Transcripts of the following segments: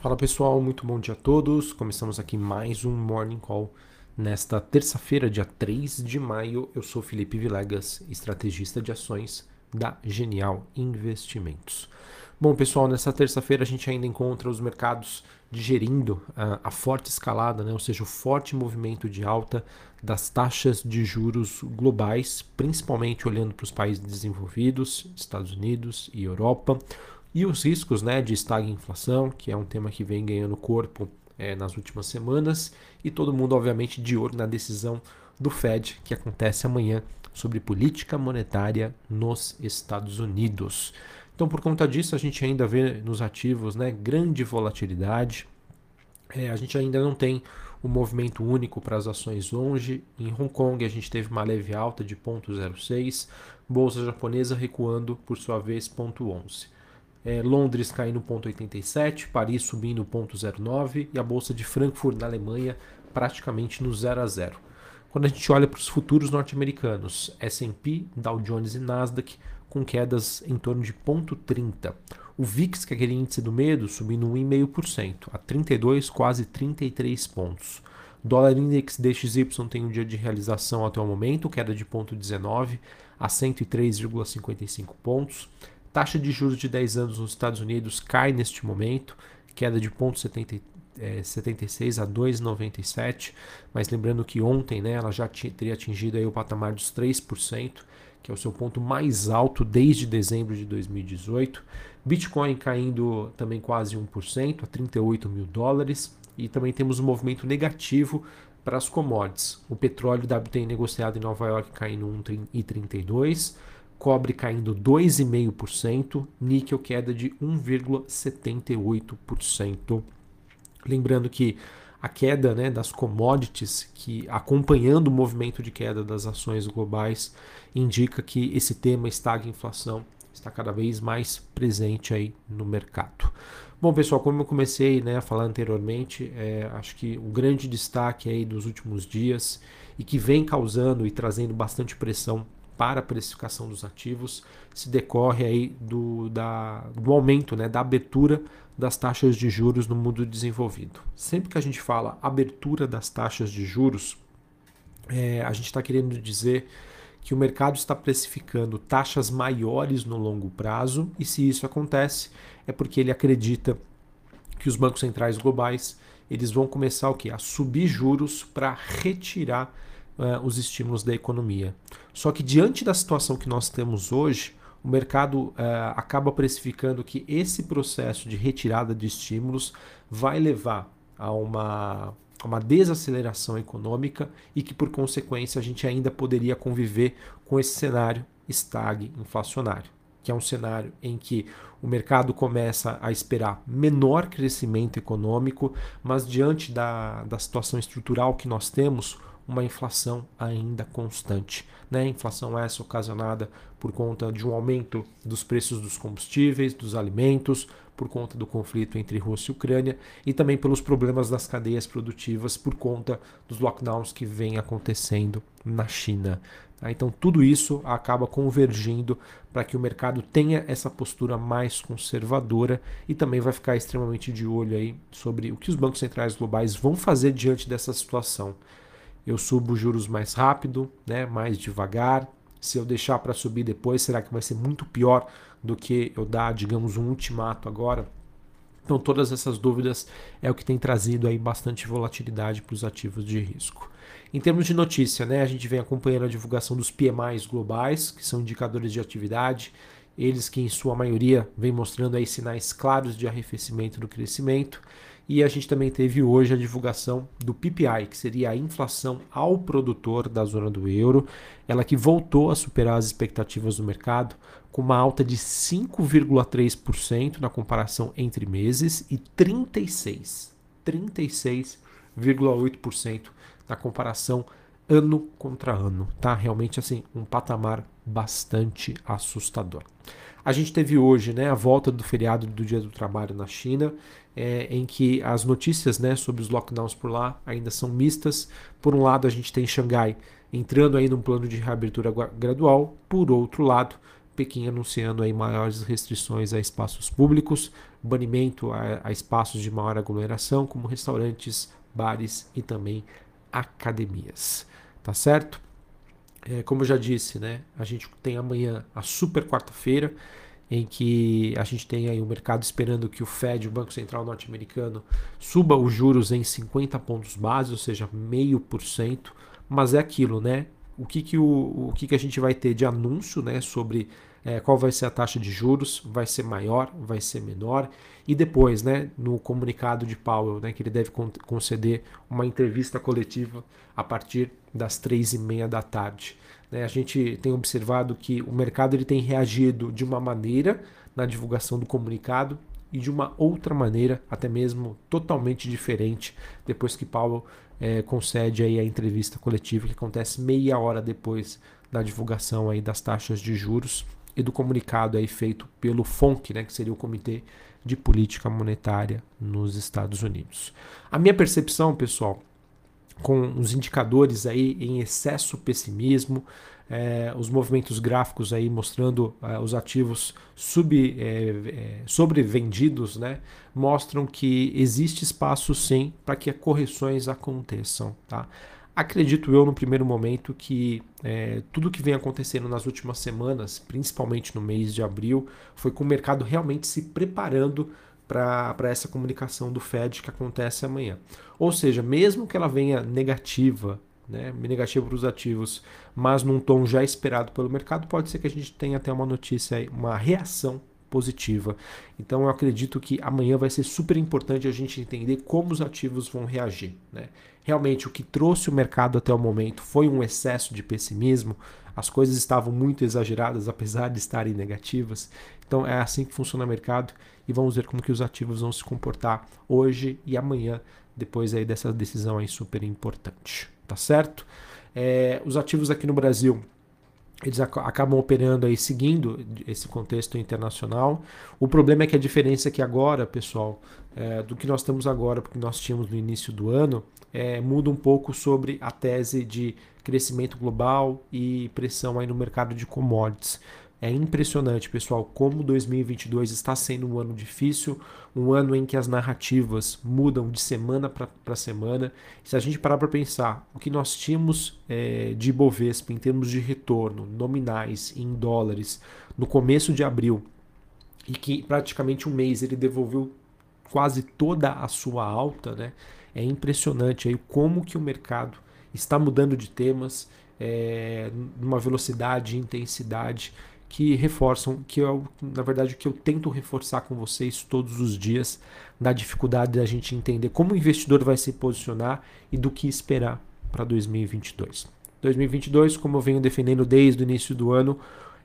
Fala pessoal, muito bom dia a todos. Começamos aqui mais um Morning Call nesta terça-feira, dia 3 de maio. Eu sou Felipe Vilegas, estrategista de ações da Genial Investimentos. Bom, pessoal, nessa terça-feira a gente ainda encontra os mercados digerindo a, a forte escalada, né? ou seja, o forte movimento de alta das taxas de juros globais, principalmente olhando para os países desenvolvidos, Estados Unidos e Europa e os riscos né, de estagflação, que é um tema que vem ganhando corpo é, nas últimas semanas, e todo mundo, obviamente, de olho na decisão do Fed, que acontece amanhã, sobre política monetária nos Estados Unidos. Então, por conta disso, a gente ainda vê nos ativos né, grande volatilidade. É, a gente ainda não tem um movimento único para as ações longe. Em Hong Kong, a gente teve uma leve alta de 0,06, bolsa japonesa recuando, por sua vez, 0,11. É, Londres caindo 0,87, Paris subindo 0,09 e a bolsa de Frankfurt na Alemanha praticamente no 0 a 0. Quando a gente olha para os futuros norte-americanos, S&P, Dow Jones e Nasdaq com quedas em torno de 0,30. O VIX, que é aquele índice do medo, subindo 1,5% a 32, quase 33 pontos. Dólar Index DXY tem um dia de realização até o momento, queda de 0,19 a 103,55 pontos. Taxa de juros de 10 anos nos Estados Unidos cai neste momento, queda de 0,76 é, a 2,97, mas lembrando que ontem né, ela já teria atingido aí o patamar dos 3%, que é o seu ponto mais alto desde dezembro de 2018. Bitcoin caindo também quase 1%, a 38 mil dólares. E também temos um movimento negativo para as commodities. O petróleo WTI negociado em Nova York caindo 1,32%, cobre caindo 2,5%, níquel queda de 1,78%. Lembrando que a queda né, das commodities, que acompanhando o movimento de queda das ações globais, indica que esse tema estagflação está cada vez mais presente aí no mercado. Bom, pessoal, como eu comecei né, a falar anteriormente, é, acho que o grande destaque aí dos últimos dias e que vem causando e trazendo bastante pressão para a precificação dos ativos se decorre aí do, da, do aumento, né, da abertura das taxas de juros no mundo desenvolvido. Sempre que a gente fala abertura das taxas de juros, é, a gente está querendo dizer que o mercado está precificando taxas maiores no longo prazo, e se isso acontece, é porque ele acredita que os bancos centrais globais eles vão começar o quê? a subir juros para retirar uh, os estímulos da economia. Só que diante da situação que nós temos hoje, o mercado uh, acaba precificando que esse processo de retirada de estímulos vai levar a uma, uma desaceleração econômica e que, por consequência, a gente ainda poderia conviver com esse cenário estag inflacionário, que é um cenário em que o mercado começa a esperar menor crescimento econômico, mas diante da, da situação estrutural que nós temos, uma inflação ainda constante. Né? Inflação essa ocasionada por conta de um aumento dos preços dos combustíveis, dos alimentos, por conta do conflito entre Rússia e Ucrânia e também pelos problemas das cadeias produtivas por conta dos lockdowns que vem acontecendo na China. Tá? Então, tudo isso acaba convergindo para que o mercado tenha essa postura mais conservadora e também vai ficar extremamente de olho aí sobre o que os bancos centrais globais vão fazer diante dessa situação eu subo juros mais rápido, né, mais devagar. Se eu deixar para subir depois, será que vai ser muito pior do que eu dar, digamos, um ultimato agora? Então, todas essas dúvidas é o que tem trazido aí bastante volatilidade para os ativos de risco. Em termos de notícia, né, a gente vem acompanhando a divulgação dos PMIs globais, que são indicadores de atividade, eles que em sua maioria vem mostrando aí sinais claros de arrefecimento do crescimento. E a gente também teve hoje a divulgação do PPI, que seria a inflação ao produtor da zona do euro, ela que voltou a superar as expectativas do mercado, com uma alta de 5,3% na comparação entre meses e 36, 36,8% na comparação ano contra ano, tá? Realmente assim, um patamar bastante assustador. A gente teve hoje né, a volta do feriado do Dia do Trabalho na China, é, em que as notícias né, sobre os lockdowns por lá ainda são mistas. Por um lado, a gente tem Xangai entrando aí num plano de reabertura gradual, por outro lado, Pequim anunciando aí maiores restrições a espaços públicos, banimento a, a espaços de maior aglomeração, como restaurantes, bares e também academias. Tá certo? É, como eu já disse, né, a gente tem amanhã a super quarta-feira, em que a gente tem aí o mercado esperando que o Fed, o Banco Central norte-americano, suba os juros em 50 pontos base, ou seja, meio por cento. Mas é aquilo, né? O que, que, o, o que, que a gente vai ter de anúncio né, sobre é, qual vai ser a taxa de juros, vai ser maior, vai ser menor, e depois, né, no comunicado de Powell, né, que ele deve conceder uma entrevista coletiva a partir das três e meia da tarde. Né, a gente tem observado que o mercado ele tem reagido de uma maneira na divulgação do comunicado e de uma outra maneira, até mesmo totalmente diferente, depois que Powell é, concede aí a entrevista coletiva que acontece meia hora depois da divulgação aí das taxas de juros e do comunicado aí feito pelo FONC, né, que seria o Comitê de Política Monetária nos Estados Unidos. A minha percepção, pessoal, com os indicadores aí em excesso pessimismo, é, os movimentos gráficos aí mostrando é, os ativos sub, é, sobrevendidos, né, mostram que existe espaço sim para que correções aconteçam. Tá? Acredito eu, no primeiro momento, que é, tudo que vem acontecendo nas últimas semanas, principalmente no mês de abril, foi com o mercado realmente se preparando para essa comunicação do Fed que acontece amanhã. Ou seja, mesmo que ela venha negativa, né, negativa para os ativos, mas num tom já esperado pelo mercado, pode ser que a gente tenha até uma notícia, uma reação positiva. Então eu acredito que amanhã vai ser super importante a gente entender como os ativos vão reagir. Né? Realmente o que trouxe o mercado até o momento foi um excesso de pessimismo, as coisas estavam muito exageradas apesar de estarem negativas. Então é assim que funciona o mercado e vamos ver como que os ativos vão se comportar hoje e amanhã depois aí dessa decisão aí super importante, tá certo? É, os ativos aqui no Brasil eles acabam operando aí seguindo esse contexto internacional. O problema é que a diferença é que agora, pessoal, é, do que nós temos agora, porque nós tínhamos no início do ano, é, muda um pouco sobre a tese de crescimento global e pressão aí no mercado de commodities. É impressionante, pessoal, como 2022 está sendo um ano difícil, um ano em que as narrativas mudam de semana para semana. Se a gente parar para pensar, o que nós tínhamos é, de Ibovespa em termos de retorno nominais em dólares no começo de abril, e que praticamente um mês ele devolveu quase toda a sua alta, né? É impressionante aí como que o mercado está mudando de temas é, numa velocidade e intensidade que reforçam, que eu, na verdade, o que eu tento reforçar com vocês todos os dias, da dificuldade da gente entender como o investidor vai se posicionar e do que esperar para 2022. 2022, como eu venho defendendo desde o início do ano,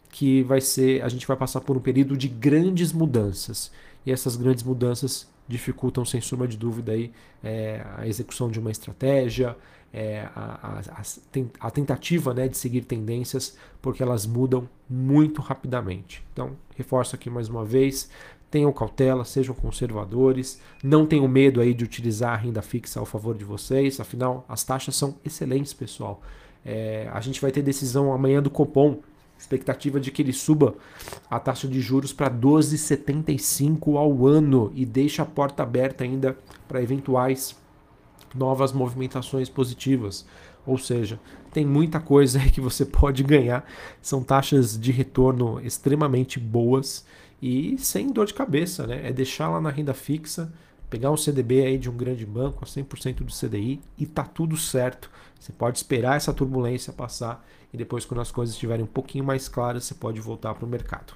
que vai ser, a gente vai passar por um período de grandes mudanças. E essas grandes mudanças dificultam, sem sombra de dúvida, aí, é, a execução de uma estratégia, é, a, a, a, tentativa né, de seguir tendências, porque elas mudam muito rapidamente. Então, reforço aqui mais uma vez: tenham cautela, sejam conservadores, não tenham medo aí de utilizar a renda fixa ao favor de vocês, afinal, as taxas são excelentes, pessoal. É, a gente vai ter decisão amanhã do Copom, expectativa de que ele suba a taxa de juros para 12,75 ao ano e deixe a porta aberta ainda para eventuais novas movimentações positivas. Ou seja, tem muita coisa que você pode ganhar. São taxas de retorno extremamente boas e sem dor de cabeça, né? É deixar lá na renda fixa, pegar um CDB aí de um grande banco a 100% do CDI e tá tudo certo. Você pode esperar essa turbulência passar e depois quando as coisas estiverem um pouquinho mais claras, você pode voltar para o mercado.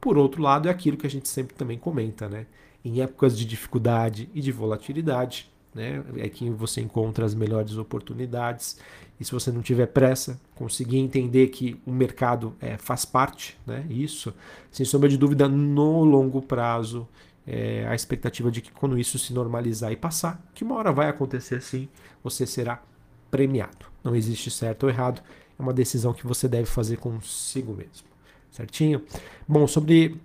Por outro lado, é aquilo que a gente sempre também comenta, né? Em épocas de dificuldade e de volatilidade, né? É que você encontra as melhores oportunidades. E se você não tiver pressa, conseguir entender que o mercado é, faz parte, né? Isso, sem sombra de dúvida, no longo prazo, é, a expectativa de que quando isso se normalizar e passar, que uma hora vai acontecer sim, você será premiado. Não existe certo ou errado, é uma decisão que você deve fazer consigo mesmo. Certinho? Bom, sobre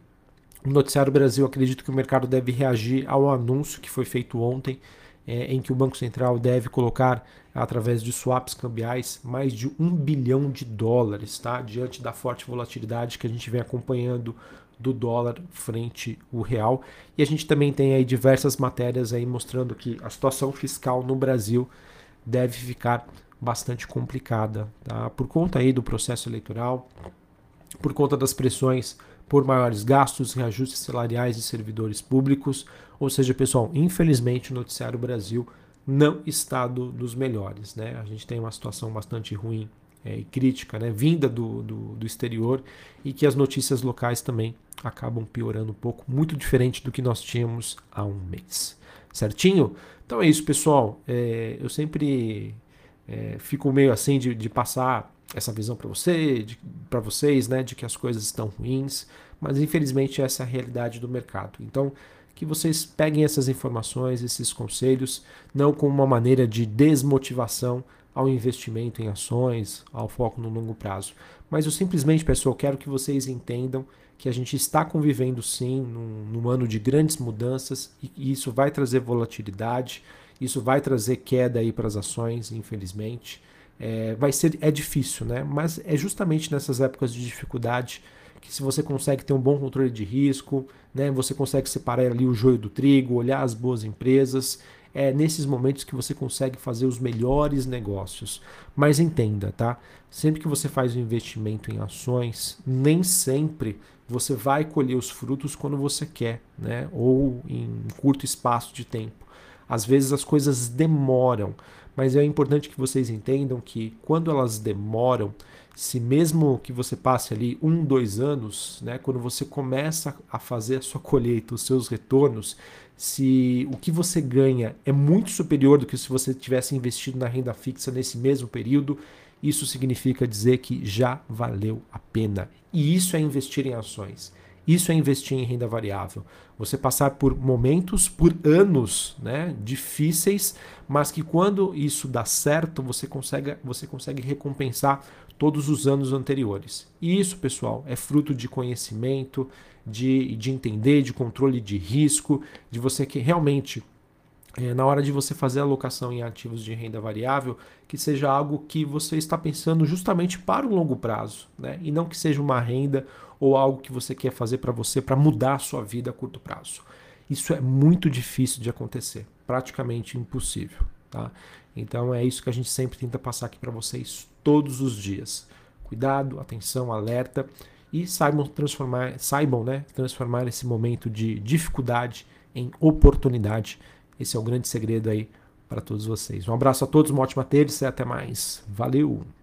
o Noticiário Brasil, acredito que o mercado deve reagir ao anúncio que foi feito ontem é, em que o Banco Central deve colocar, através de swaps cambiais, mais de um bilhão de dólares, tá? diante da forte volatilidade que a gente vem acompanhando do dólar frente ao real. E a gente também tem aí diversas matérias aí mostrando que a situação fiscal no Brasil deve ficar bastante complicada, tá? Por conta aí do processo eleitoral, por conta das pressões por maiores gastos, reajustes salariais de servidores públicos. Ou seja, pessoal, infelizmente o Noticiário Brasil não está do, dos melhores. Né? A gente tem uma situação bastante ruim é, e crítica, né? vinda do, do, do exterior, e que as notícias locais também acabam piorando um pouco, muito diferente do que nós tínhamos há um mês. Certinho? Então é isso, pessoal. É, eu sempre é, fico meio assim de, de passar essa visão para você, para vocês, né, de que as coisas estão ruins, mas infelizmente essa é a realidade do mercado. Então, que vocês peguem essas informações, esses conselhos, não como uma maneira de desmotivação ao investimento em ações, ao foco no longo prazo. Mas eu simplesmente, pessoal, quero que vocês entendam que a gente está convivendo sim num, num ano de grandes mudanças e isso vai trazer volatilidade, isso vai trazer queda aí para as ações, infelizmente. É, vai ser é difícil, né? Mas é justamente nessas épocas de dificuldade que se você consegue ter um bom controle de risco, né? Você consegue separar ali o joio do trigo, olhar as boas empresas. É nesses momentos que você consegue fazer os melhores negócios. Mas entenda, tá? Sempre que você faz um investimento em ações, nem sempre você vai colher os frutos quando você quer, né? Ou em curto espaço de tempo. Às vezes as coisas demoram, mas é importante que vocês entendam que quando elas demoram, se mesmo que você passe ali um, dois anos, né, quando você começa a fazer a sua colheita, os seus retornos, se o que você ganha é muito superior do que se você tivesse investido na renda fixa nesse mesmo período, isso significa dizer que já valeu a pena. E isso é investir em ações. Isso é investir em renda variável. Você passar por momentos, por anos né, difíceis, mas que quando isso dá certo, você consegue, você consegue recompensar todos os anos anteriores. E isso, pessoal, é fruto de conhecimento, de, de entender, de controle de risco, de você que realmente é, na hora de você fazer alocação em ativos de renda variável, que seja algo que você está pensando justamente para o longo prazo, né? e não que seja uma renda ou algo que você quer fazer para você para mudar a sua vida a curto prazo. Isso é muito difícil de acontecer, praticamente impossível. Tá? Então é isso que a gente sempre tenta passar aqui para vocês todos os dias. Cuidado, atenção, alerta e saibam transformar, saibam, né, transformar esse momento de dificuldade em oportunidade esse é o grande segredo aí para todos vocês. Um abraço a todos, uma ótima terça e até mais. Valeu!